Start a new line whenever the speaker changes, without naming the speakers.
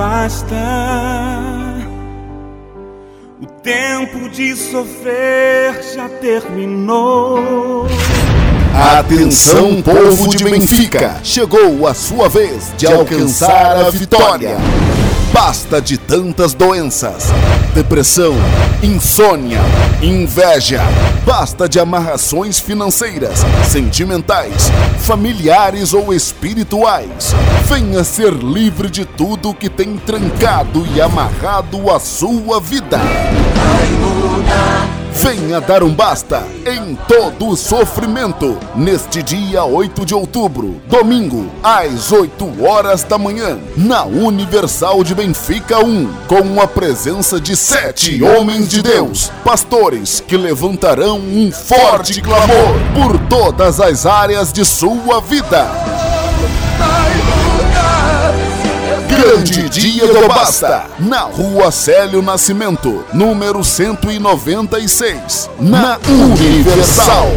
basta. O tempo de sofrer já terminou.
Atenção, povo de Benfica! Chegou a sua vez de alcançar a vitória. Basta de tantas doenças, depressão, insônia, inveja. Basta de amarrações financeiras, sentimentais, familiares ou espirituais. Venha ser livre de tudo que tem trancado e amarrado a sua vida. Venha dar um basta em todo o sofrimento neste dia 8 de outubro, domingo, às 8 horas da manhã, na Universal de Benfica 1, com a presença de sete homens de Deus, pastores que levantarão um forte clamor por todas as áreas de sua vida. Dia do Basta, na Rua Célio Nascimento, número 196, na Universal.